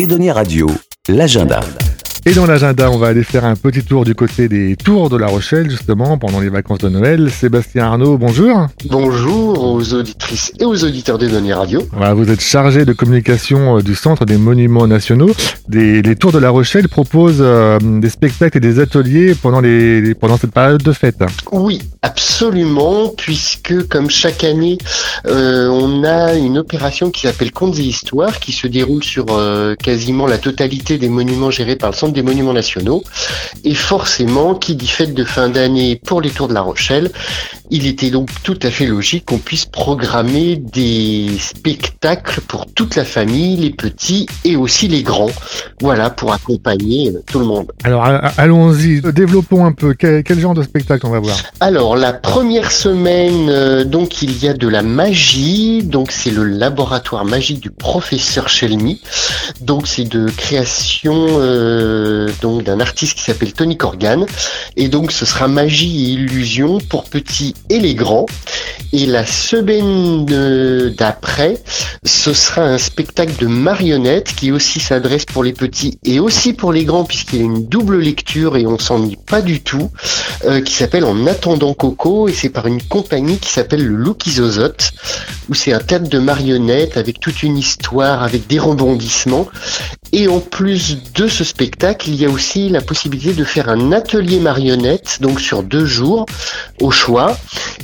Edonia Radio, l'agenda. Et dans l'agenda, on va aller faire un petit tour du côté des tours de La Rochelle, justement, pendant les vacances de Noël. Sébastien Arnaud, bonjour. Bonjour aux auditrices et aux auditeurs d'Edonia Radio. Voilà, vous êtes chargé de communication euh, du Centre des Monuments Nationaux. Des, les tours de La Rochelle proposent euh, des spectacles et des ateliers pendant, les, pendant cette période de fête. Oui, absolument, puisque comme chaque année, euh, on a une opération qui s'appelle Contes et Histoires, qui se déroule sur euh, quasiment la totalité des monuments gérés par le Centre des Monuments Nationaux. Et forcément, qui dit fête de fin d'année pour les tours de La Rochelle, il était donc tout à fait logique qu'on puisse programmer des spectacles pour toute la famille, les petits et aussi les grands. Voilà, pour accompagner tout le monde. Alors allons-y, développons un peu. Quel, quel genre de spectacle on va voir? Alors la première semaine, euh, donc il y a de la magie, donc c'est le laboratoire magique du professeur Shelmy. Donc c'est de création euh, donc d'un artiste qui s'appelle Tony Corgan. Et donc ce sera magie et illusion pour petits et les grands. Et la semaine euh, d'après, ce sera un spectacle de marionnettes qui aussi s'adresse pour les petits et aussi pour les grands puisqu'il y a une double lecture et on s'ennuie pas du tout euh, qui s'appelle En attendant Coco et c'est par une compagnie qui s'appelle le Loukizozote où c'est un théâtre de marionnettes avec toute une histoire, avec des rebondissements. Et en plus de ce spectacle, il y a aussi la possibilité de faire un atelier marionnette, donc sur deux jours, au choix.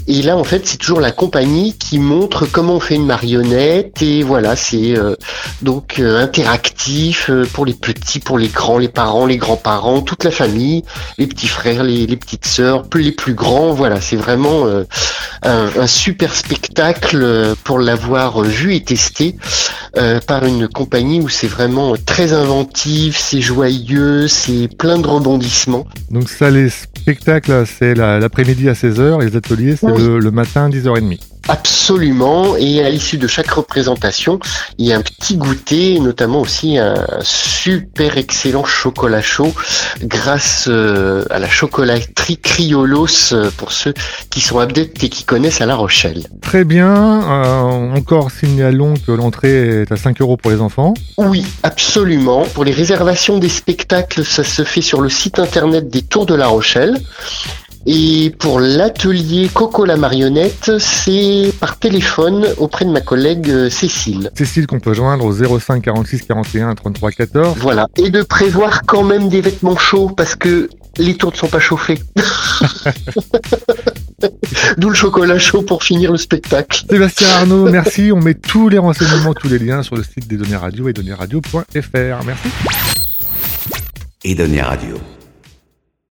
Et là, en fait, c'est toujours la compagnie qui montre comment on fait une marionnette. Et voilà, c'est euh, donc euh, interactif euh, pour les petits, pour les grands, les parents, les grands-parents, toute la famille, les petits frères, les, les petites sœurs, les plus grands. Voilà, c'est vraiment euh, un, un super spectacle euh, pour l'avoir vu et testé euh, par une compagnie où c'est vraiment très inventif, c'est joyeux, c'est plein de rebondissements. Donc ça, les spectacles, c'est la- l'après-midi à 16h et les ateliers, c'est Oui. le, le matin 10h30. Absolument, et à l'issue de chaque représentation, il y a un petit goûter, notamment aussi un super excellent chocolat chaud grâce euh, à la chocolaterie Criolos euh, pour ceux qui sont adeptes et qui connaissent à La Rochelle. Très bien. Euh, encore signalons que l'entrée est à 5 euros pour les enfants. Oui, absolument. Pour les réservations des spectacles, ça se fait sur le site internet des Tours de La Rochelle. Et pour l'atelier Coco la marionnette, c'est par téléphone auprès de ma collègue euh, Cécile. Cécile qu'on peut joindre au 05 46 41 33 14. Voilà. Et de prévoir quand même des vêtements chauds parce que les tours ne sont pas chauffés. D'où le chocolat chaud pour finir le spectacle. Sébastien Arnaud, merci. On met tous les renseignements, tous les liens sur le site des données radio et données radio.fr. Merci. Edonia Radio,